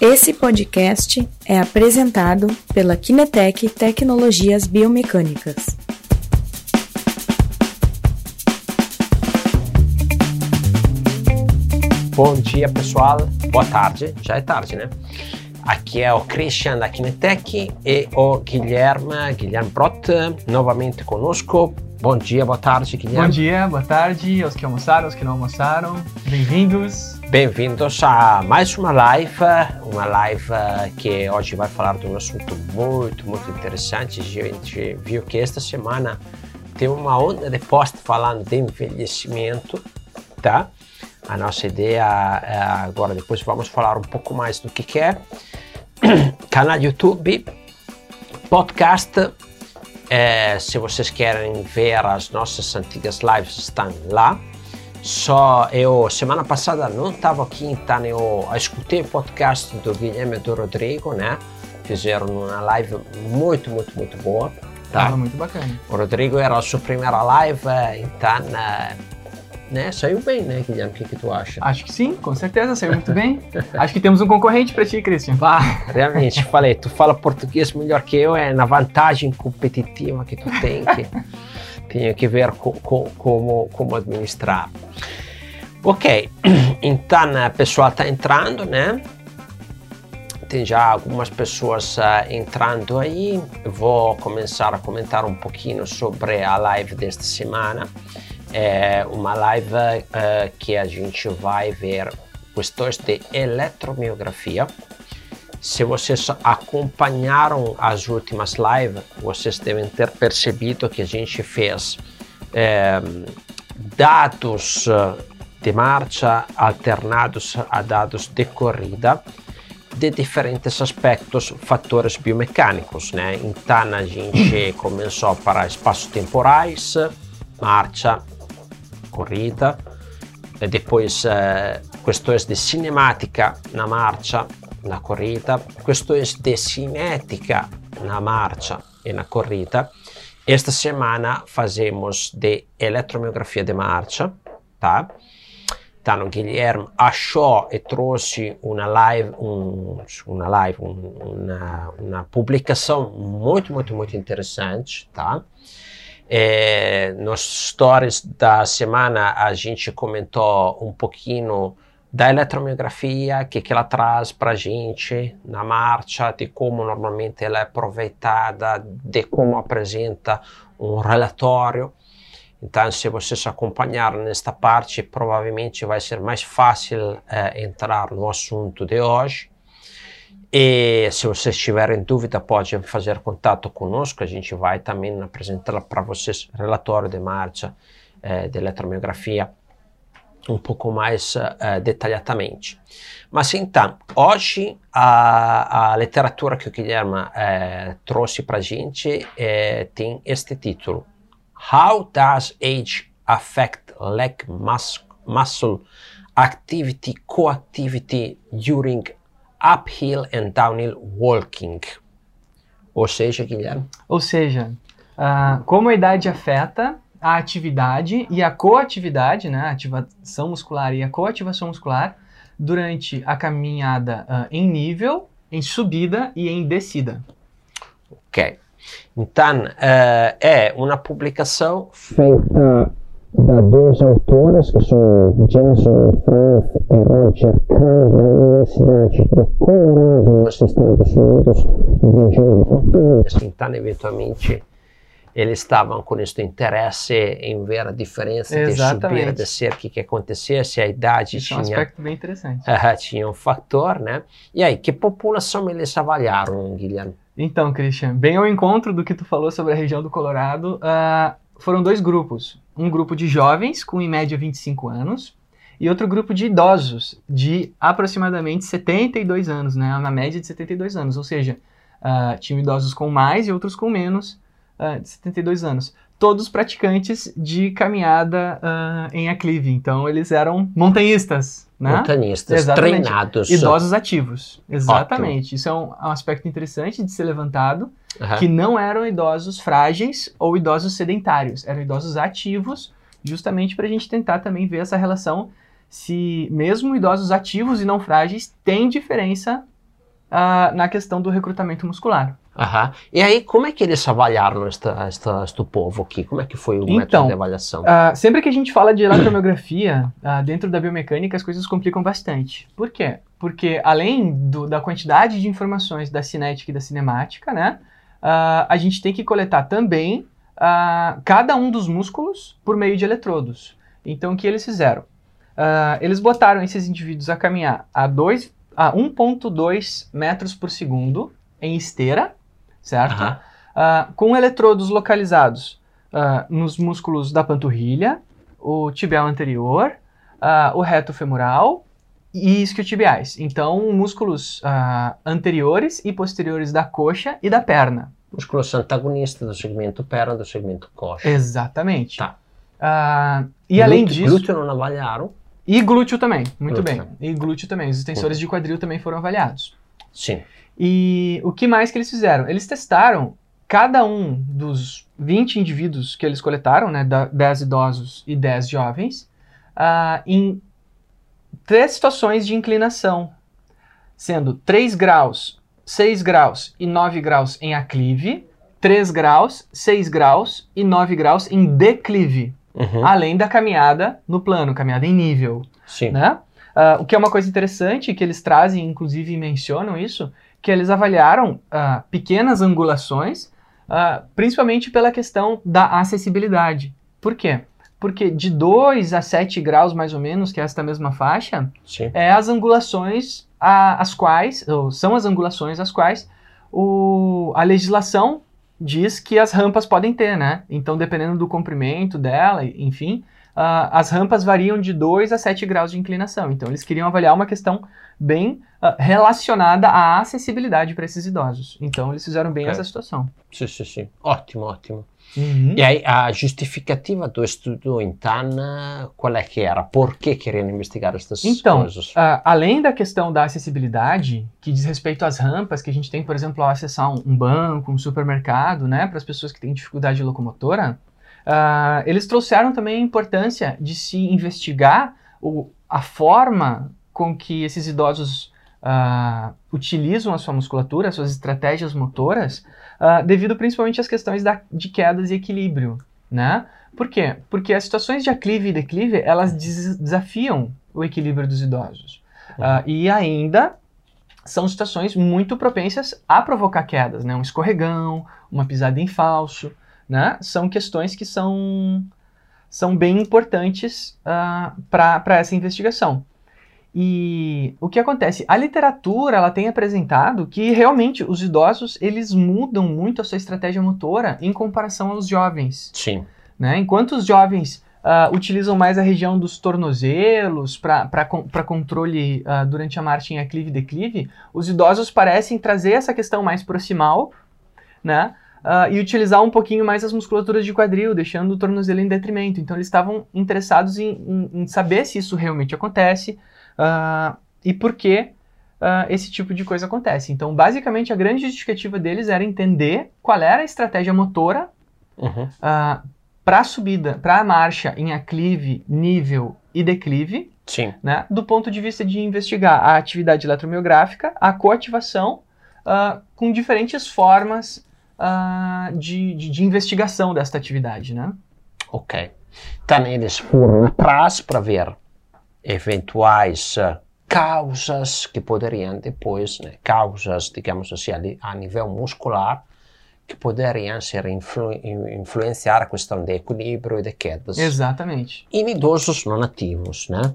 Esse podcast é apresentado pela Kinetec Tecnologias Biomecânicas. Bom dia, pessoal. Boa tarde. Já é tarde, né? Aqui é o Christian da Kinetec e o Guilherme, Guilherme Brot, novamente conosco. Bom dia, boa tarde, Guilherme. Bom dia, boa tarde aos que almoçaram, aos que não almoçaram. Bem-vindos. Bem-vindos a mais uma live, uma live que hoje vai falar de um assunto muito, muito interessante. A gente viu que esta semana tem uma onda de post falando de envelhecimento, tá? A nossa ideia é agora, depois vamos falar um pouco mais do que, que é. Canal YouTube, podcast. É, se vocês querem ver as nossas antigas lives, estão lá. Só eu, semana passada, não estava aqui, então eu escutei o podcast do Guilherme e do Rodrigo, né? Fizeram uma live muito, muito, muito boa. Tá? Tava muito bacana. O Rodrigo era a sua primeira live, então né? Saiu bem, né, Guilherme? O que, que tu acha? Acho que sim, com certeza, saiu muito bem. Acho que temos um concorrente para ti, Christian. Bah, realmente, falei, tu fala português melhor que eu, é na vantagem competitiva que tu tem, que tenho que ver co, co, como, como administrar. Ok, então o pessoal está entrando, né? Tem já algumas pessoas uh, entrando aí. vou começar a comentar um pouquinho sobre a live desta semana é uma live uh, que a gente vai ver questões de eletromiografia. Se vocês acompanharam as últimas lives, vocês devem ter percebido que a gente fez é, dados de marcha alternados a dados de corrida de diferentes aspectos, fatores biomecânicos, né? Então a gente começou para espaços temporais, marcha, corrida, e depois eh, questões de cinemática na marcha, na corrida, questões de cinética na marcha e na corrida. Esta semana fazemos de eletromiografia de marcha, tá? Então, o Guilherme achou e trouxe uma live, um, uma live, um, uma, uma publicação muito, muito, muito interessante, tá? É, nos stories da semana a gente comentou um pouquinho da eletromiografia, que, que ela traz para gente na marcha, de como normalmente ela é aproveitada, de como apresenta um relatório. Então, se vocês acompanharem nesta parte, provavelmente vai ser mais fácil é, entrar no assunto de hoje. E se vocês tiverem dúvida, podem fazer contato conosco. A gente vai também apresentar para vocês relatório de marcha eh, de eletromiografia um pouco mais eh, detalhadamente. Mas então, hoje a, a literatura que o Guilherme eh, trouxe para a gente eh, tem este título: How does age affect leg mus muscle activity coactivity during uphill and downhill walking. Ou seja, Guilherme? Ou seja, uh, como a idade afeta a atividade e a coatividade, né, a ativação muscular e a coativação muscular durante a caminhada uh, em nível, em subida e em descida. Ok. Então, uh, é uma publicação feita da dois autores, que são Jason Frank e Roger Kahn, da Universidade de Colorado, nos Estados Unidos, Então, eventualmente, eles estavam com este interesse em ver a diferença Exatamente. de subir, descer, o que, que acontecia, se a idade Isso tinha... é um aspecto bem interessante. Uh, tinha um fator, né? E aí, que população eles avaliaram, Guilherme? Então, Christian, bem ao encontro do que tu falou sobre a região do Colorado, uh, foram dois grupos. Um grupo de jovens, com em média 25 anos, e outro grupo de idosos, de aproximadamente 72 anos, né? Na média de 72 anos. Ou seja, uh, tinham idosos com mais e outros com menos uh, de 72 anos. Todos praticantes de caminhada uh, em aclive. Então, eles eram montanhistas, né? Montanhistas, Exatamente. treinados. Idosos ativos. Exatamente. Ótimo. Isso é um, um aspecto interessante de ser levantado uhum. que não eram idosos frágeis ou idosos sedentários, eram idosos ativos, justamente para a gente tentar também ver essa relação se mesmo idosos ativos e não frágeis têm diferença uh, na questão do recrutamento muscular. Uhum. E aí, como é que eles avaliaram este povo aqui? Como é que foi o então, método de avaliação? Uh, sempre que a gente fala de eletromiografia, uh, dentro da biomecânica, as coisas complicam bastante. Por quê? Porque além do, da quantidade de informações da cinética e da cinemática, né, uh, a gente tem que coletar também cada um dos músculos por meio de eletrodos. Então, o que eles fizeram? eles botaram esses indivíduos a caminhar a, a 1,2 metros por segundo em esteira, certo? Uh, com eletrodos localizados uh, nos músculos da panturrilha, o tibial anterior, uh, o reto femoral e isquiotibiais. Então, músculos anteriores e posteriores da coxa e da perna. Músculos antagonistas do segmento perna do segmento coxa. Exatamente. Tá. e glúteo, além disso... Glúteo não avaliaram? E glúteo também, muito glúteo. bem. E glúteo também. Os extensores de quadril também foram avaliados. Sim. E o que mais que eles fizeram? Eles testaram cada um dos 20 indivíduos que eles coletaram, né, 10 idosos e 10 jovens, uh, em três situações de inclinação, sendo 3 graus, 6 graus e 9 graus em aclive, 3 graus, 6 graus e 9 graus em declive, uhum. além da caminhada no plano, caminhada em nível. Sim. Né? Uh, o que é uma coisa interessante, que eles trazem, inclusive mencionam isso, que eles avaliaram uh, pequenas angulações, uh, principalmente pela questão da acessibilidade. Por quê? Porque de 2 a 7 graus, mais ou menos, que é esta mesma faixa, Sim. é as angulações a, as quais, ou são as angulações as quais o, a legislação diz que as rampas podem ter, né? Então, dependendo do comprimento dela, enfim, uh, as rampas variam de 2 a 7 graus de inclinação. Então, eles queriam avaliar uma questão bem uh, relacionada à acessibilidade para esses idosos. Então, eles fizeram bem okay. essa situação. Sim, sim, sim. Ótimo, ótimo. Uhum. E aí, a justificativa do estudo em TAN, qual é que era? Por que queriam investigar essas então, coisas? Então, uh, além da questão da acessibilidade, que diz respeito às rampas que a gente tem, por exemplo, ao acessar um, um banco, um supermercado, né, para as pessoas que têm dificuldade locomotora, uh, eles trouxeram também a importância de se investigar o, a forma com que esses idosos uh, utilizam a sua musculatura, as suas estratégias motoras, uh, devido principalmente às questões da, de quedas e equilíbrio, né? Por quê? Porque as situações de aclive e declive, elas des desafiam o equilíbrio dos idosos. E ainda são situações muito propensas a provocar quedas, né? Um escorregão, uma pisada em falso, né? São questões que são, são bem importantes uh, para essa investigação. E o que acontece? A literatura ela tem apresentado que realmente os idosos eles mudam muito a sua estratégia motora em comparação aos jovens. Sim. Né? Enquanto os jovens uh, utilizam mais a região dos tornozelos para controle uh, durante a marcha em aclive e declive, os idosos parecem trazer essa questão mais proximal, né? Uh, e utilizar um pouquinho mais as musculaturas de quadril, deixando o tornozelo em detrimento. Então eles estavam interessados em, em, em saber se isso realmente acontece, uh, e por que uh, esse tipo de coisa acontece. Então, basicamente, a grande justificativa deles era entender qual era a estratégia motora uhum. para a subida, para a marcha em aclive, nível e declive, Sim. Né, do ponto de vista de investigar a atividade eletromiográfica, a coativação, com diferentes formas uh, de, de, de, investigação desta atividade. Né? Ok. Então, eles foram atrás para ver eventuais uh, causas que poderiam depois, né, causas, digamos assim, a, nível muscular, que poderiam ser influ, influenciar a questão de equilíbrio e de quedas. Exatamente. Em idosos não ativos, né?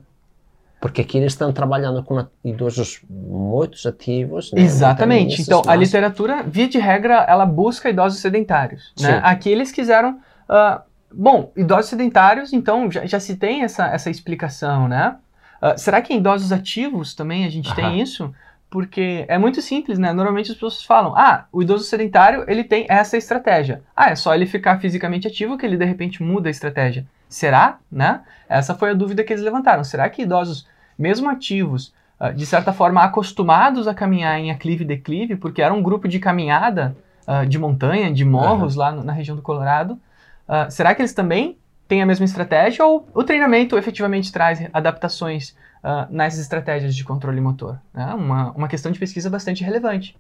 Porque aqui eles estão trabalhando com idosos muito ativos. Né? Exatamente. Então, mas... a literatura, via de regra, ela busca idosos sedentários. Né? Aqui eles quiseram uh, Bom, idosos sedentários, então, já, já se tem essa, essa explicação, né? Uh, será que em idosos ativos também a gente tem isso? Porque é muito simples, né? Normalmente as pessoas falam, ah, o idoso sedentário, ele tem essa estratégia. Ah, é só ele ficar fisicamente ativo que ele, de repente, muda a estratégia. Será? Né? Essa foi a dúvida que eles levantaram. Será que idosos, mesmo ativos, uh, de certa forma acostumados a caminhar em aclive e declive, porque era um grupo de caminhada uh, de montanha, de morros uhum. lá no, na região do Colorado, Uh, será que eles também têm a mesma estratégia ou o treinamento efetivamente traz adaptações nas estratégias de controle motor. Né? Uma, uma questão de pesquisa bastante relevante.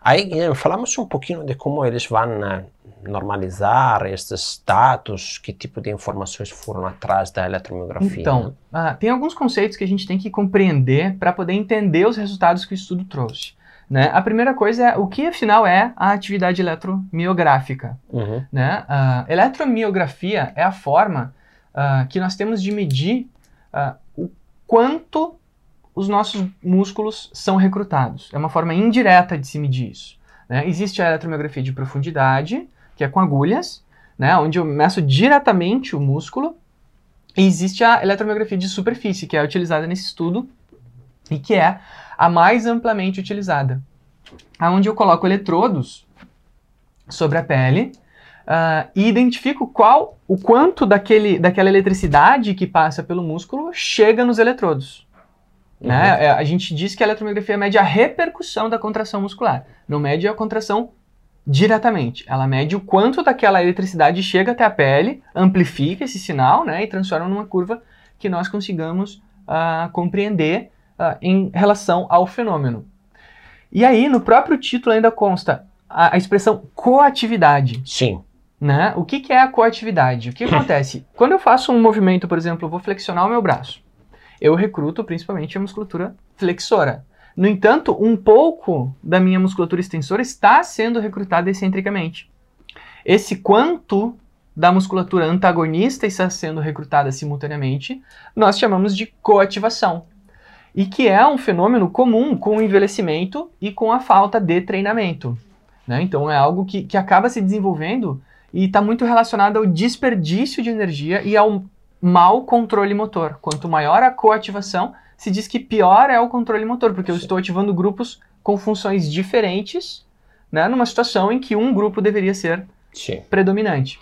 Aí, Guilherme, falamos um pouquinho de como eles vão uh, normalizar esses dados, que tipo de informações foram atrás da eletromiografia. Então, né? uh, tem alguns conceitos que a gente tem que compreender para poder entender os resultados que o estudo trouxe. Né? A primeira coisa é o que afinal é a atividade eletromiográfica. Uhum. Né? A eletromiografia é a forma uh, que nós temos de medir uh, o quanto os nossos músculos são recrutados. É uma forma indireta de se medir isso. Né? Existe a eletromiografia de profundidade, que é com agulhas, né? onde eu meço diretamente o músculo. E existe a eletromiografia de superfície, que é utilizada nesse estudo e que é a mais amplamente utilizada, onde eu coloco eletrodos sobre a pele uh, e identifico qual, o quanto daquele, daquela eletricidade que passa pelo músculo chega nos eletrodos. Né? Uhum. Né? A gente diz que a eletromiografia mede a repercussão da contração muscular, não mede a contração diretamente. Ela mede o quanto daquela eletricidade chega até a pele, amplifica esse sinal né, e transforma numa curva que nós consigamos uh, compreender uh, em relação ao fenômeno. E aí, no próprio título ainda consta a, a expressão coatividade. Sim. Né? O que, que é a coatividade? O que acontece? Quando eu faço um movimento, por exemplo, eu vou flexionar o meu braço, eu recruto principalmente a musculatura flexora. No entanto, um pouco da minha musculatura extensora está sendo recrutada excentricamente. Esse quanto da musculatura antagonista está sendo recrutada simultaneamente, nós chamamos de coativação. E que é um fenômeno comum com o envelhecimento e com a falta de treinamento. Né? Então é algo que, que acaba se desenvolvendo e está muito relacionado ao desperdício de energia e ao mau controle motor. Quanto maior a coativação, se diz que pior é o controle motor, porque eu estou ativando grupos com funções diferentes, né, numa situação em que um grupo deveria ser Sim. predominante.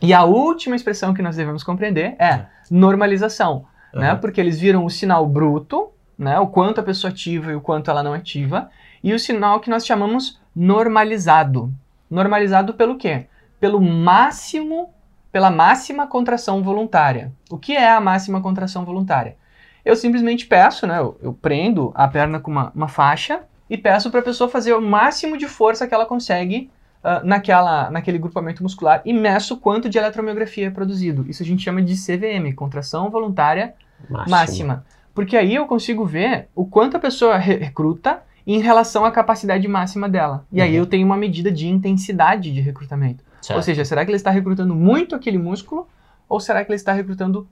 E a última expressão que nós devemos compreender é normalização, uhum. né, porque eles viram o sinal bruto, né, o quanto a pessoa ativa e o quanto ela não ativa, e o sinal que nós chamamos normalizado. Normalizado pelo quê? pelo máximo, pela máxima contração voluntária. O que é a máxima contração voluntária? Eu simplesmente peço, né, eu, eu prendo a perna com uma, uma faixa e peço para a pessoa fazer o máximo de força que ela consegue uh, naquela, naquele grupamento muscular e meço quanto de eletromiografia é produzido. Isso a gente chama de CVM, contração voluntária máxima. máxima. Porque aí eu consigo ver o quanto a pessoa recruta em relação à capacidade máxima dela. E uhum. aí eu tenho uma medida de intensidade de recrutamento. Certo. Ou seja, será que ele está recrutando muito aquele músculo ou será que ele está recrutando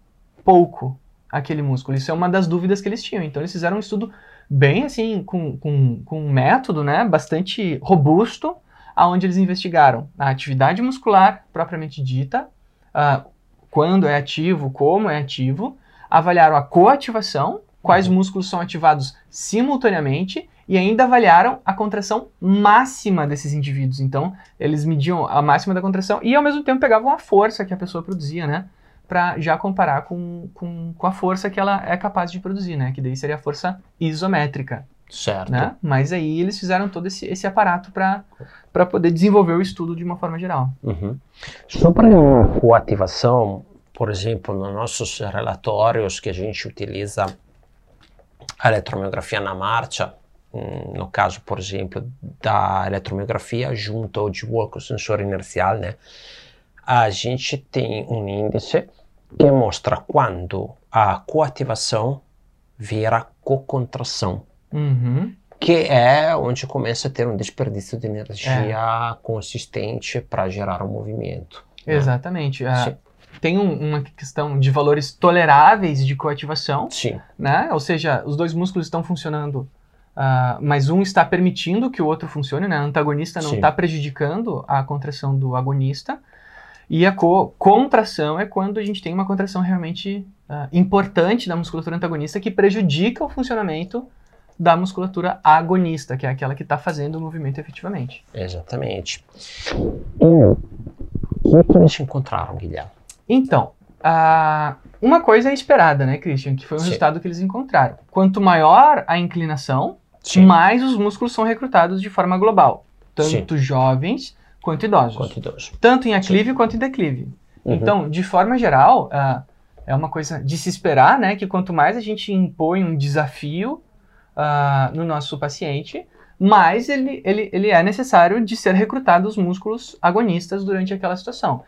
pouco aquele músculo? Isso é uma das dúvidas que eles tinham. Então eles fizeram um estudo bem assim, com, com, com um método né, bastante robusto, aonde eles investigaram a atividade muscular propriamente dita, uh, quando é ativo, como é ativo, avaliaram a coativação, quais uhum. músculos são ativados simultaneamente e ainda avaliaram a contração máxima desses indivíduos. Então, eles mediam a máxima da contração e ao mesmo tempo pegavam a força que a pessoa produzia, né? Para já comparar com, com, com a força que ela é capaz de produzir, né? Que daí seria a força isométrica. Certo. Né? Mas aí eles fizeram todo esse, esse aparato para poder desenvolver o estudo de uma forma geral. Uhum. Sobre a coativação, por exemplo, nos nossos relatórios que a gente utiliza a eletromiografia na marcha, no caso, por exemplo, da eletromiografia junto ao de walk, sensor inercial, né? a gente tem um índice que mostra quando a coativação vira cocontração, uhum. que é onde começa a ter um desperdício de energia é. consistente para gerar um movimento. Né? Exatamente. Né? tem um, uma questão de valores toleráveis de coativação, Sim. né? Ou seja, os dois músculos estão funcionando Uh, mas um está permitindo que o outro funcione, né? O antagonista não está prejudicando a contração do agonista. E a co contração é quando a gente tem uma contração realmente uh, importante da musculatura antagonista que prejudica o funcionamento da musculatura agonista, que é aquela que está fazendo o movimento efetivamente. Exatamente. E o que eles encontraram, Guilherme? Então, uh, uma coisa é esperada, né, Christian? Que foi o Sim. resultado que eles encontraram. Quanto maior a inclinação, Sim. mais os músculos são recrutados de forma global. Tanto Sim. jovens quanto idosos. Quanto idosos. Tanto em aclive Sim. quanto em declive. Uhum. Então, de forma geral, uh, é uma coisa de se esperar, né? Que quanto mais a gente impõe um desafio uh, no nosso paciente, mais ele, ele, ele é necessário de ser recrutado os músculos agonistas durante aquela situação.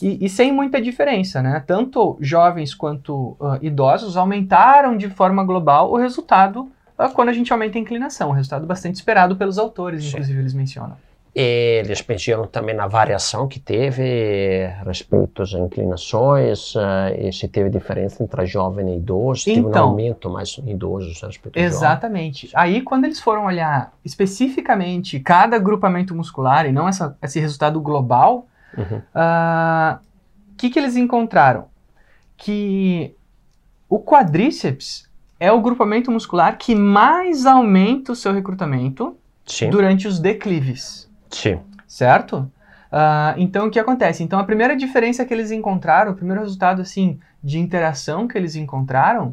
E, e, sem muita diferença, né? Tanto jovens quanto uh, idosos aumentaram de forma global o resultado quando a gente aumenta a inclinação, um resultado bastante esperado pelos autores, Sim. inclusive eles mencionam. Eles mediram também na variação que teve respeito às inclinações, uh, e se teve diferença entre jovem e idoso, então, teve um então. aumento mais idosos respeito Exatamente. Aí, quando eles foram olhar especificamente cada agrupamento muscular e não essa, esse resultado global, o uhum. uh, que, que eles encontraram? Que o quadríceps é o grupamento muscular que mais aumenta o seu recrutamento Sim. durante os declives. Sim. Certo? Uh, então, o que acontece? Então, a primeira diferença que eles encontraram, o primeiro resultado, assim, de interação que eles encontraram,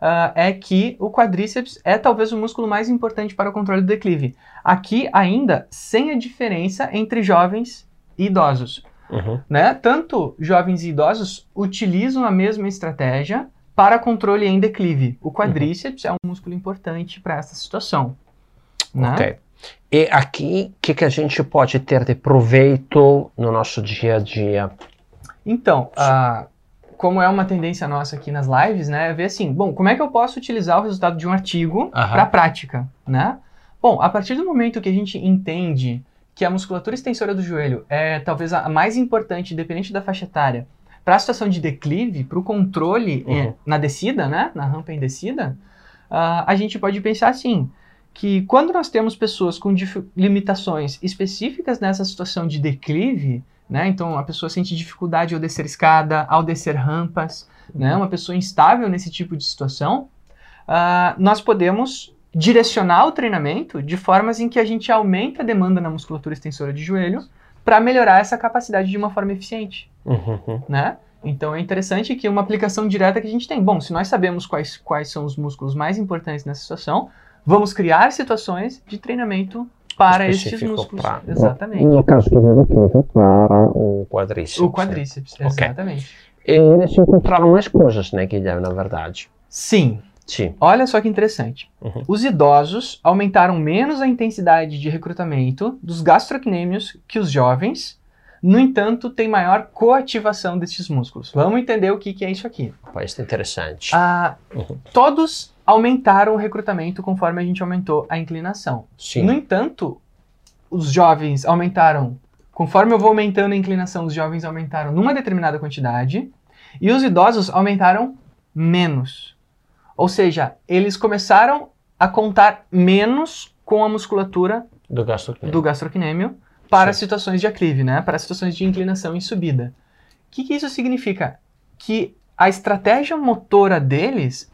uh, é que o quadríceps é talvez o músculo mais importante para o controle do declive. Aqui, ainda, sem a diferença entre jovens e idosos. Uhum. Né? Tanto jovens e idosos utilizam a mesma estratégia para controle em declive. O quadríceps uhum. é um músculo importante para essa situação. Né? Ok. E aqui, o que, que a gente pode ter de proveito no nosso dia a dia? Então, uh, como é uma tendência nossa aqui nas lives, né, é ver assim, bom, como é que eu posso utilizar o resultado de um artigo uhum. para a prática, né? Bom, a partir do momento que a gente entende que a musculatura extensora do joelho é talvez a mais importante, independente da faixa etária, para a situação de declive, para o controle uhum. eh, na descida, né, na rampa em descida, uh, a gente pode pensar assim, que quando nós temos pessoas com limitações específicas nessa situação de declive, né, então a pessoa sente dificuldade ao descer escada, ao descer rampas, né, uma pessoa instável nesse tipo de situação, uh, nós podemos direcionar o treinamento de formas em que a gente aumenta a demanda na musculatura extensora de joelho para melhorar essa capacidade de uma forma eficiente, uhum. né? Então é interessante que uma aplicação direta que a gente tem. Bom, se nós sabemos quais, quais são os músculos mais importantes nessa situação, Vamos criar situações de treinamento para estes músculos. Pra... Exatamente. No caso do declive, para o quadríceps. O quadríceps, né? exatamente. Okay. E eles encontraram mais coisas, né, Guilherme, na verdade. Sim. Sim. Olha só que interessante. Uhum. Os idosos aumentaram menos a intensidade de recrutamento dos gastrocnêmios que os jovens, no entanto, tem maior coativação destes músculos. Vamos entender o que, que é isso aqui. Isso é interessante. Ah, uhum. Todos aumentaram o recrutamento conforme a gente aumentou a inclinação. Sim. No entanto, os jovens aumentaram, conforme eu vou aumentando a inclinação, os jovens aumentaram numa determinada quantidade e os idosos aumentaram menos. Ou seja, eles começaram a contar menos com a musculatura do gastrocnêmio, do gastrocnêmio para Sim. situações de aclive, né? para situações de inclinação e subida. O que, que isso significa? Que a estratégia motora deles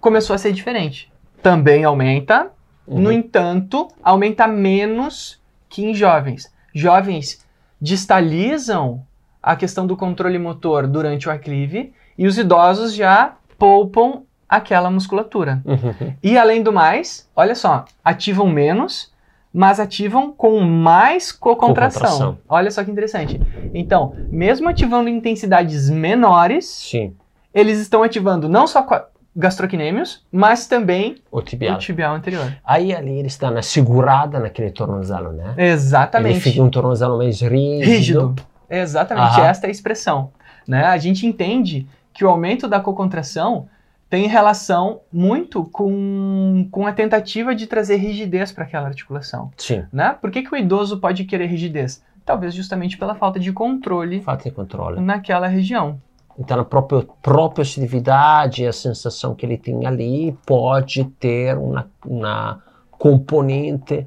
começou a ser diferente. Também aumenta, uhum. no entanto, aumenta menos que em jovens. Jovens distalizam a questão do controle motor durante o aclive e os idosos já poupam aquela musculatura. Uhum. E além do mais, olha só, ativam menos, mas ativam com mais co-contração. Olha só que interessante. Então, mesmo ativando intensidades menores, Sim. eles estão ativando não só gastrocnêmios, mas também o tibial. o tibial anterior. Aí ali ele está na segurada naquele tornozelo, né? Exatamente. Ele fica um tornozelo mais rígido. Rígido. Exatamente, Aham. esta é a expressão. Né? A gente entende que o aumento da cocontração tem relação muito com, com a tentativa de trazer rigidez para aquela articulação. Sim. Né? Por que, que o idoso pode querer rigidez? Talvez justamente pela falta de controle, falta de controle. naquela região. Então, a própria, própria atividade, a sensação que ele tem ali, pode ter uma, uma componente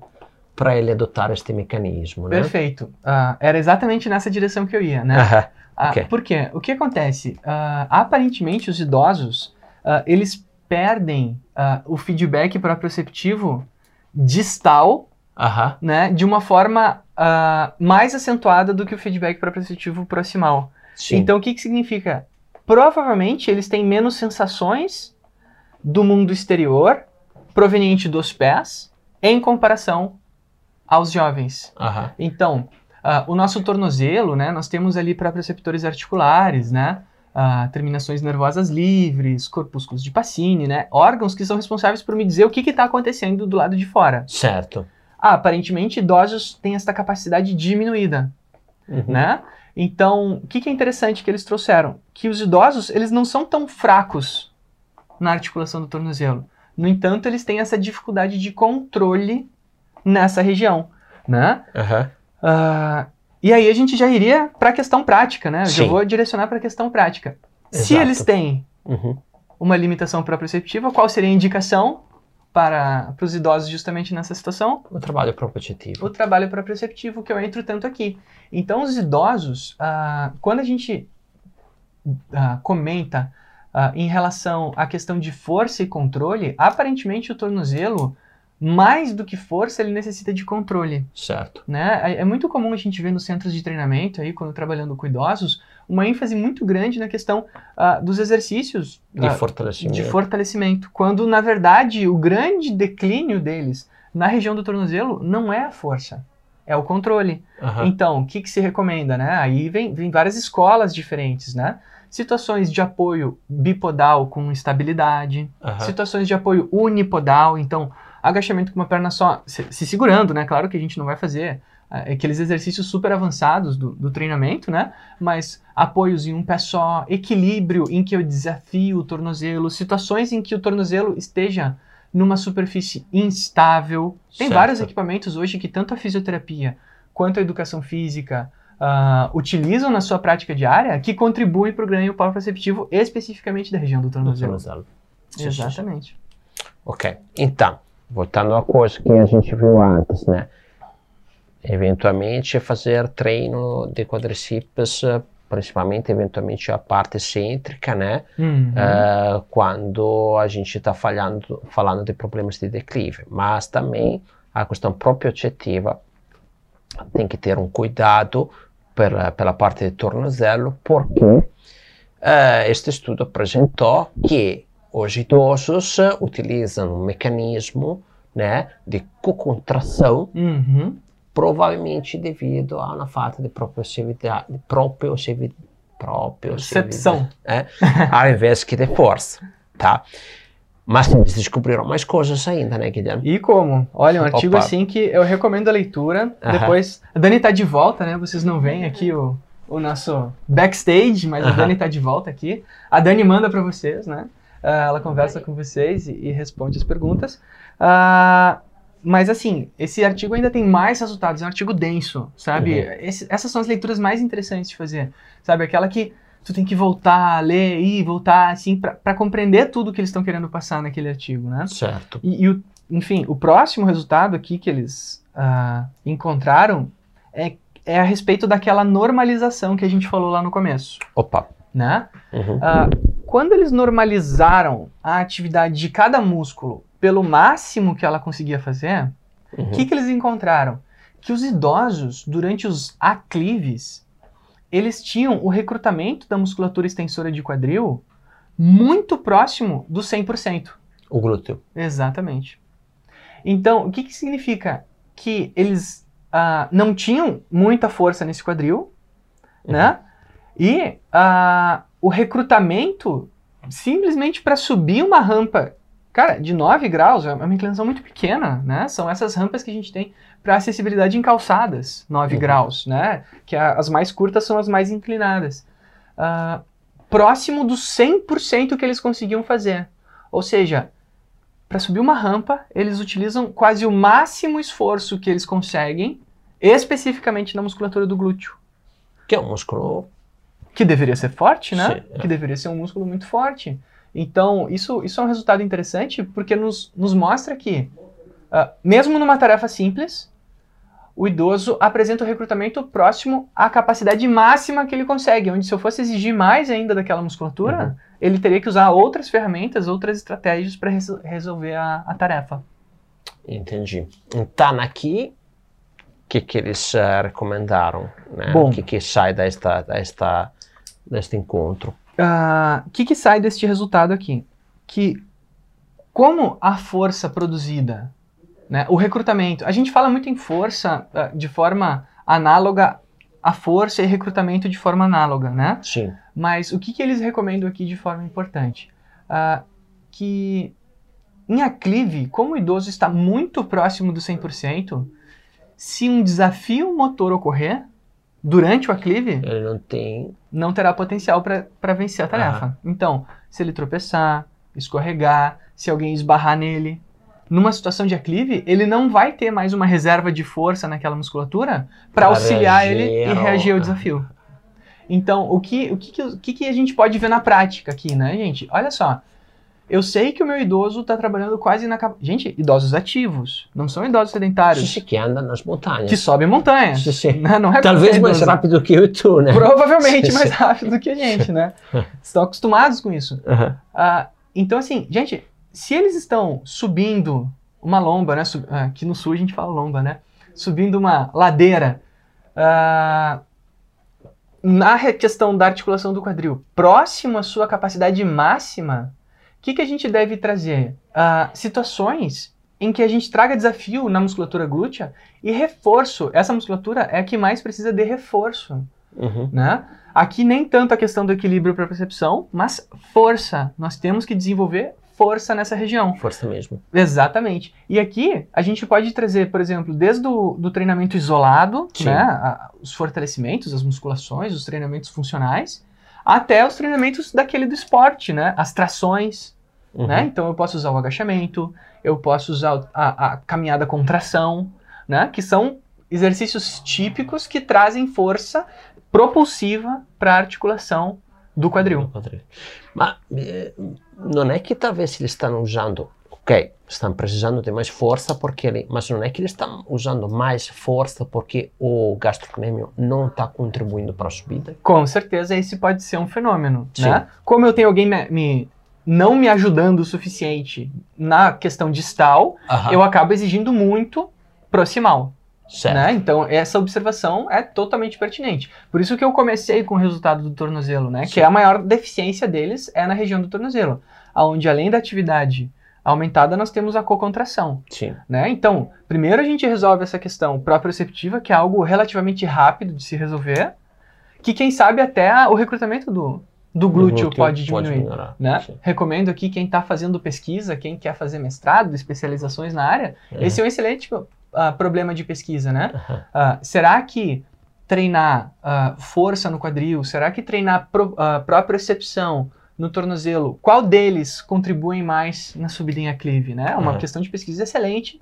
para ele adotar este mecanismo. Né? Perfeito. Uh, era exatamente nessa direção que eu ia, né? Uh -huh. okay. uh, por quê? O que acontece? aparentemente, os idosos, eles perdem o feedback proprioceptivo distal -huh. né, de uma forma mais acentuada do que o feedback proprioceptivo proximal. Sim. Então, o que, que significa? Provavelmente eles têm menos sensações do mundo exterior proveniente dos pés em comparação aos jovens. Então, uh, o nosso tornozelo, né, nós temos ali para receptores articulares, né, ah, terminações nervosas livres, corpúsculos de Pacini, né? Órgãos que são responsáveis por me dizer o que está acontecendo do lado de fora. Certo. Ah, aparentemente idosos têm essa capacidade diminuída, Uhum. né? Então, o que, que é interessante que eles trouxeram? Que os idosos, eles não são tão fracos na articulação do tornozelo. No entanto, eles têm essa dificuldade de controle nessa região, né? Aham. Ah, e aí a gente já iria para a questão prática, né? Eu já Sim. vou direcionar para a questão prática. Se Exato. eles têm Uhum. uma limitação proprioceptiva, qual seria a indicação para, para os idosos justamente nessa situação? O trabalho propositivo. O trabalho proprioceptivo, que eu entro tanto aqui. Então, os idosos, ah, quando a gente ah, comenta ah, em relação à questão de força e controle, aparentemente o tornozelo, mais do que força, ele necessita de controle. Certo. né? É, é muito comum a gente ver nos centros de treinamento, aí, quando trabalhando com idosos, uma ênfase muito grande na questão ah, dos exercícios De ah, fortalecimento. de fortalecimento, quando na verdade o grande declínio deles na região do tornozelo não é a força, é o controle. Aham. Então, o que, que se recomenda, né? Aí vem, vem várias escolas diferentes, né? Situações de apoio bipodal com estabilidade, Aham. situações de apoio unipodal, então agachamento com uma perna só, se, se segurando, né? Claro que a gente não vai fazer ah, aqueles exercícios super avançados do, do treinamento, né? Mas apoios em um pé só, equilíbrio em que eu desafio o tornozelo, situações em que o tornozelo esteja numa superfície instável. Tem Certo. vários equipamentos hoje que tanto a fisioterapia quanto a educação física ah, utilizam na sua prática diária que contribuem para o ganho proprioceptivo especificamente da região do Do tornozelo. tornozelo. Sim, sim. Exatamente. Ok, então, voltando à coisa que a gente viu antes, né? Eventualmente fazer treino de quadríceps, eh, principalmente eventualmente a parte cêntrica, né? Uhum. Eh, quando a gente está falando, falando de problemas de declive, mas também a questão proprioceptiva tem que ter um cuidado pela, pela parte do tornozelo, porque eh, este estudo apresentou que os idosos utilizam um mecanismo né, de cocontração Uhum. provavelmente devido a uma falta de proprioceptividade, proprioceptividade, Percepção. é, ao invés que de força, tá? Mas eles descobriram mais coisas ainda, né, Guilherme? E como? Olha, um artigo Opa. assim que eu recomendo a leitura. Aham. Depois, a Dani tá de volta, né? Vocês não veem aqui o, o nosso backstage, mas a Aham. Dani tá de volta aqui. A Dani manda para vocês, né? Ah, ela conversa com vocês e, e responde as perguntas. Ah, mas assim, esse artigo ainda tem mais resultados, é um artigo denso, sabe? Uhum. Esse- essas são as leituras mais interessantes de fazer, sabe? Aquela que tu tem que voltar, ler e voltar, assim, para compreender tudo que eles estão querendo passar naquele artigo, né? Certo. E, e o- enfim, o próximo resultado aqui que eles ah, encontraram é, é a respeito daquela normalização que a gente falou lá no começo, Opa. né? Uhum. Ah, quando eles normalizaram a atividade de cada músculo pelo máximo que ela conseguia fazer, o Uhum. que, que eles encontraram? Que os idosos, durante os aclives, eles tinham o recrutamento da musculatura extensora de quadril muito próximo do 100%. O glúteo. Exatamente. Então, o que, que significa? Que eles ah, não tinham muita força nesse quadril, né? E ah, o recrutamento, simplesmente para subir uma rampa, cara, de 9 graus, é uma inclinação muito pequena, né? São essas rampas que a gente tem para acessibilidade em calçadas, 9 Uhum. graus, né? Que a- as mais curtas são as mais inclinadas. Ah, próximo do 100% que eles conseguiam fazer. Ou seja, para subir uma rampa, eles utilizam quase o máximo esforço que eles conseguem, especificamente na musculatura do glúteo. Que é um músculo. Que deveria ser forte, né? Sim, é. Que deveria ser um músculo muito forte. Então, isso, isso é um resultado interessante porque nos, nos mostra que, ah, mesmo numa tarefa simples, o idoso apresenta o recrutamento próximo à capacidade máxima que ele consegue. Onde, se eu fosse exigir mais ainda daquela musculatura, Uhum. ele teria que usar outras ferramentas, outras estratégias para resolver a, a tarefa. Entendi. Então, aqui, que, que eles eh, recomendaram? Né? Bom. O que, que sai desta, desta, deste encontro? Ah, O que, que sai deste resultado aqui? Que como a força produzida, né, o recrutamento, a gente fala muito em força ah, de forma análoga a força e recrutamento de forma análoga, né? Sim. Mas o que, que eles recomendam aqui de forma importante? Ah, que em aclive, como o idoso está muito próximo do 100%, se um desafio motor ocorrer durante o aclive, Ele não tem. não terá potencial para vencer a tarefa. Então, se ele tropeçar, escorregar, se alguém esbarrar nele, numa situação de aclive, ele não vai ter mais uma reserva de força naquela musculatura para auxiliar ele e reagir ao desafio. Então, o que, o, que, que- o que, que a gente pode ver na prática aqui, né, gente? Olha só. Eu sei que o meu idoso está trabalhando quase na. Gente, idosos ativos. Não são idosos sedentários. sim, que anda nas montanhas. Que sobem montanhas. Sim, sim. né? Não é Talvez mais idoso. rápido que eu e tu, né? Provavelmente Sim, mais rápido do que a gente, né? Estão acostumados com isso. Ah, então, assim, gente, se eles estão subindo uma lomba, né? Sub- ah, aqui no sul a gente fala lomba, né? Subindo uma ladeira. ah, na questão da articulação do quadril, próximo à sua capacidade máxima, que, que a gente deve trazer? Ah, situações em que a gente traga desafio na musculatura glútea e reforço. Essa musculatura é a que mais precisa de reforço Uhum. né? Aqui nem tanto a questão do equilíbrio para percepção, mas força. Nós temos que desenvolver força nessa região. Força mesmo. Exatamente. E aqui a gente pode trazer, por exemplo, desde o do treinamento isolado, Sim. né, a- os fortalecimentos, as musculações, os treinamentos funcionais, até os treinamentos daquele do esporte, né? As trações, Uhum. né? Então eu posso usar o agachamento, eu posso usar a, a caminhada com tração, né? Que são exercícios típicos que trazem força propulsiva para a articulação do quadril. Ma eh, non è che talvez eles estão usando, ok, estão precisando de mais força porque ele, mas não é que eles estão usando mais força porque o gastrocnêmio não está contribuindo para a subida. Com certeza esse pode ser um fenômeno, Sim. né? Como eu tenho alguém me, me- não me ajudando o suficiente na questão distal, eu acabo exigindo muito proximal. certo. né? Então, essa observação é totalmente pertinente. Por isso que eu comecei com o resultado do tornozelo, né? Sim. Que a maior deficiência deles é na região do tornozelo, onde além da atividade aumentada, nós temos a cocontração, Sim. né? Então, primeiro a gente resolve essa questão proprioceptiva, que é algo relativamente rápido de se resolver, que quem sabe até o recrutamento do, do glúteo, pode diminuir. melhorar. Né? Sim. Recomendo aqui quem está fazendo pesquisa, quem quer fazer mestrado, especializações na área, esse é um excelente ah, problema de pesquisa, né? Ah, será que treinar ah, força no quadril, será que treinar pro, propriocepção no tornozelo, qual deles contribuem mais na subida em aclive, né? É uma Uhum. questão de pesquisa excelente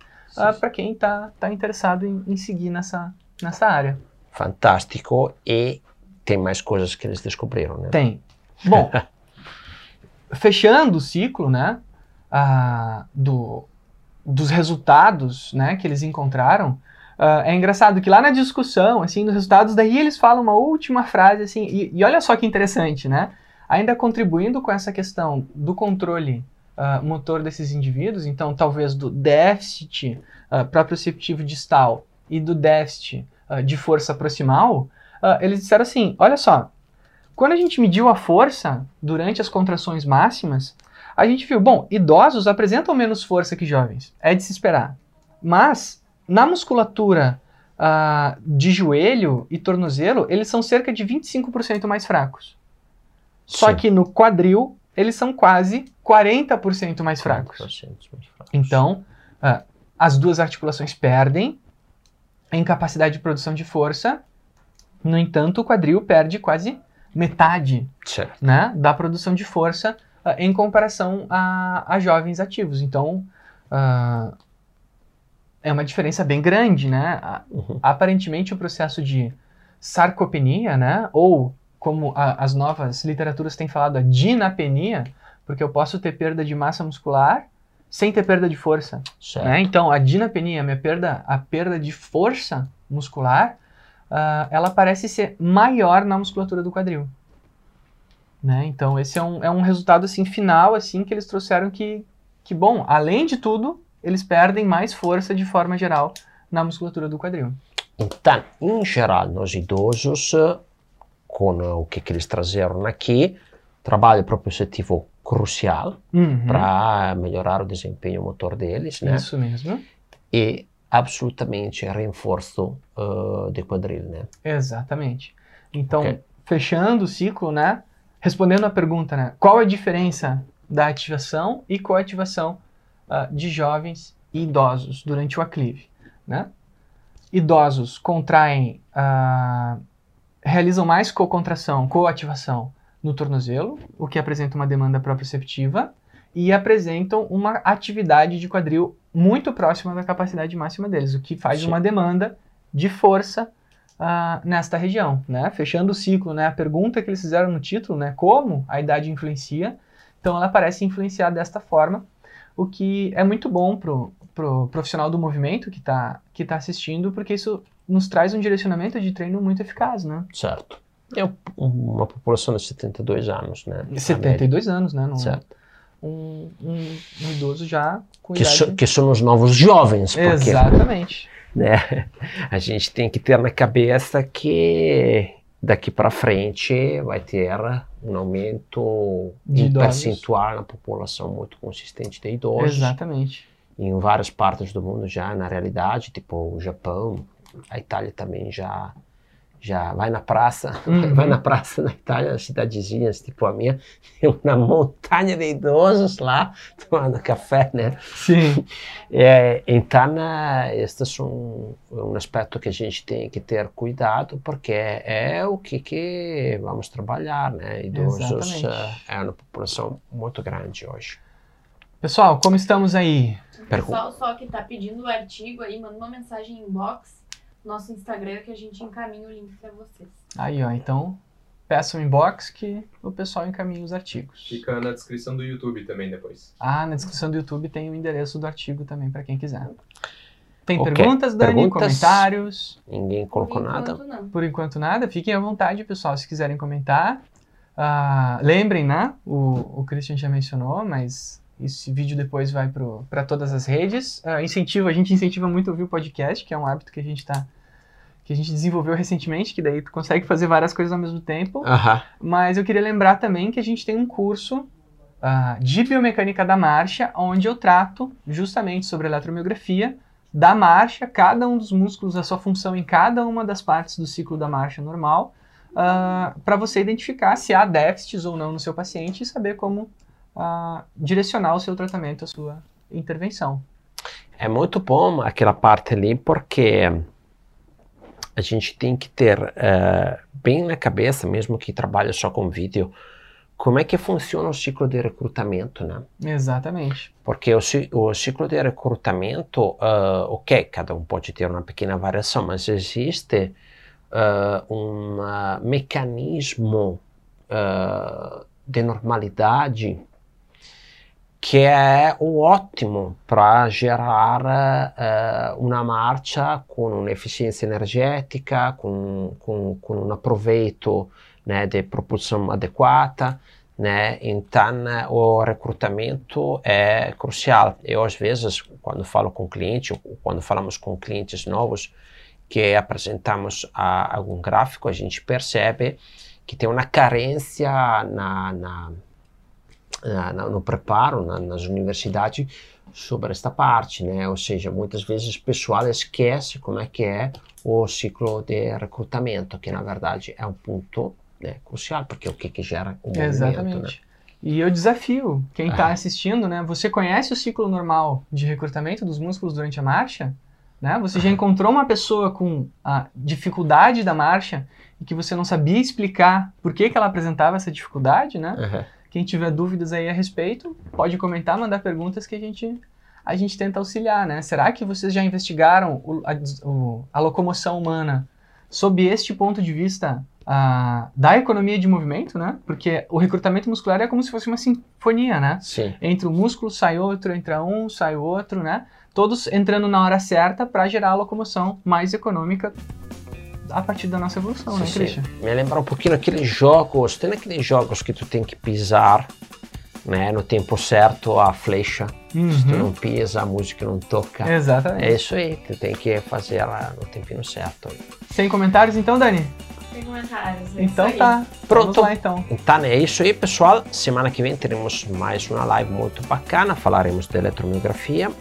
para quem está tá interessado em, em seguir nessa, nessa área. Fantástico. E tem mais coisas que eles descobriram, né? Tem. Bom, fechando o ciclo, né, ah, do, dos resultados, né, que eles encontraram, ah, é engraçado que lá na discussão, assim, dos resultados, daí eles falam uma última frase, assim, e, e olha só que interessante, né, ainda contribuindo com essa questão do controle ah, motor desses indivíduos, então talvez do déficit ah, proprioceptivo distal e do déficit ah, de força proximal, ah, eles disseram assim, olha só, quando a gente mediu a força durante as contrações máximas, a gente viu, bom, idosos apresentam menos força que jovens, é de se esperar. Mas, na musculatura ah, de joelho e tornozelo, eles são cerca de 25% mais fracos. Só Sim. que no quadril, eles são quase 40% mais fracos. 40% mais fracos. Então, ah, as duas articulações perdem em capacidade de produção de força. No entanto, o quadril perde quase metade Certo. né, da produção de força ah, em comparação a, a jovens ativos. Então, ah, é uma diferença bem grande, né? Uhum. Aparentemente, o processo de sarcopenia, né, ou como a- as novas literaturas têm falado, a dinapenia, porque eu posso ter perda de massa muscular sem ter perda de força. Né? Então, a dinapenia, a minha perda, a perda de força muscular, ah, ela parece ser maior na musculatura do quadril. Né? Então, esse é um, é um resultado assim, final assim que eles trouxeram que, que, bom, além de tudo, eles perdem mais força de forma geral na musculatura do quadril. Então, em geral, nos idosos, com eh, o que, que eles trazeram aqui, trabalho propriocetivo crucial Uhum. para melhorar o desempenho motor deles, né? Isso mesmo. E absolutamente reforço uh, de quadril, né? Exatamente. Então, Ok. fechando o ciclo, né? Respondendo a pergunta, né? Qual a diferença da ativação e coativação ah, de jovens e idosos durante o aclive, né? Idosos contraem, ah, realizam mais cocontração, coativação no tornozelo, o que apresenta uma demanda proprioceptiva e apresentam uma atividade de quadril muito próxima da capacidade máxima deles, o que faz Sim. uma demanda de força ah, nesta região, né? Fechando o ciclo, né? A pergunta que eles fizeram no título, né? Como a idade influencia? Então ela parece influenciar desta forma, o que é muito bom pro, pro profissional do movimento que está que tá assistindo, porque isso nos traz um direcionamento de treino muito eficaz, né? Certo. É um- uma população de 72 anos, né? 72 anos, né? Não- Certo. Um, um, um idoso já com Que, idade... so- que são os novos jovens, porque Exatamente. né, a gente tem que ter na cabeça que daqui para frente vai ter um aumento De em idosos. percentual na população muito consistente de idosos. Exatamente. Em várias partes do mundo já, na realidade, tipo o Japão, a Itália também já já vai na praça, Uhum. vai na praça na Itália, nas cidadezinhas, tipo a minha, tem uma montanha de idosos lá tomando café, né? Sim. É, então, eh, este é um, um aspecto que a gente tem que ter cuidado, porque é o que, que vamos trabalhar, né? Idosos Exatamente. eh, é uma população muito grande hoje. Pessoal, como estamos aí? O pessoal só que tá pedindo o artigo aí, manda uma mensagem em inbox, nosso Instagram, que a gente encaminha o link pra vocês. Aí, ó. Então, peça um inbox que o pessoal encaminha os artigos. Fica na descrição do YouTube também depois. Ah, na descrição do YouTube tem o endereço do artigo também para quem quiser. Tem Ok. perguntas, Dani? Perguntas? Comentários? Ninguém colocou Por nada? enquanto, não. Por enquanto nada. Fiquem à vontade, pessoal, se quiserem comentar. Ah, lembrem, né? O, o Christian já mencionou, mas esse vídeo depois vai para todas as redes. Ah, incentivo, a gente incentiva muito a ouvir o podcast, que é um hábito que a gente tá que a gente desenvolveu recentemente, que daí tu consegue fazer várias coisas ao mesmo tempo. Aham. Mas eu queria lembrar também que a gente tem um curso ah, de biomecânica da marcha, onde eu trato justamente sobre eletromiografia da marcha, cada um dos músculos, a sua função em cada uma das partes do ciclo da marcha normal, para você identificar se há déficits ou não no seu paciente e saber como ah, direcionar o seu tratamento, a sua intervenção. É muito bom aquela parte ali, porque a gente tem que ter eh, bem na cabeça, mesmo que trabalhe só com vídeo, como é que funciona o ciclo de recrutamento, né? Exatamente. Porque o, o ciclo de recrutamento, ah, ok, cada um pode ter uma pequena variação, mas existe ah, um ah, mecanismo de normalidade que é ótimo para gerar ah, uma marcha com uma eficiência energética, com, com, com um aproveito né, de propulsão adequada, né? Então, eh, o recrutamento é crucial. Eu, às vezes, quando falo com cliente, ou quando falamos com clientes novos, que apresentamos a, algum gráfico, a gente percebe que tem uma carência na, na, na- na- no preparo na- nas universidades sobre esta parte, né? Ou seja, muitas vezes o pessoal esquece como é que é o ciclo de recrutamento, que na verdade é um ponto né, crucial, porque é o que, que gera o movimento, né? Exatamente. E eu desafio quem está Ah. assistindo, né? Você conhece o ciclo normal de recrutamento dos músculos durante a marcha? Né? Você já encontrou uma pessoa com a dificuldade da marcha e que você não sabia explicar por que, que ela apresentava essa dificuldade, né? Aham. Quem tiver dúvidas aí a respeito, pode comentar, mandar perguntas que a gente, a gente tenta auxiliar, né? Será que vocês já investigaram o- a, o- a locomoção humana sob este ponto de vista da economia de movimento, né? Porque o recrutamento muscular é como se fosse uma sinfonia, né? Sim, Entre um músculo sai outro, entra um, sai outro, né? Todos entrando na hora certa para gerar a locomoção mais econômica a partir da nossa evolução, né, sim, sim. Christian? Me lembra um pouquinho aqueles jogos, tem aqueles jogos que tu tem que pisar né, no tempo certo a flecha, se tu Uhum. não pisa, a música não toca. Exatamente. É isso aí, tu tem que fazer ela no tempinho certo. Sem comentários então, Dani? Tem comentários. é Então tá. Pronto. Vamos lá então. Então é isso aí, pessoal. Semana que vem teremos mais uma live muito bacana. Falaremos de eletromiografia.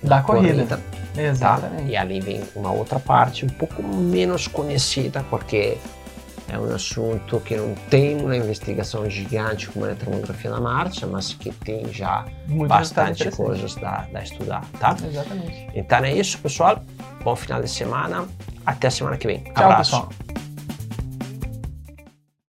Da corrida. Exatamente. E ali vem uma outra parte um pouco menos conhecida, porque é um assunto que não tem uma investigação gigante como a termografia na marcha, mas que tem já Muito bastante coisas da, da estudar, tá? Exatamente. Então é isso, pessoal. Bom final de semana. Até a semana que vem. Tchau, Abraço. pessoal.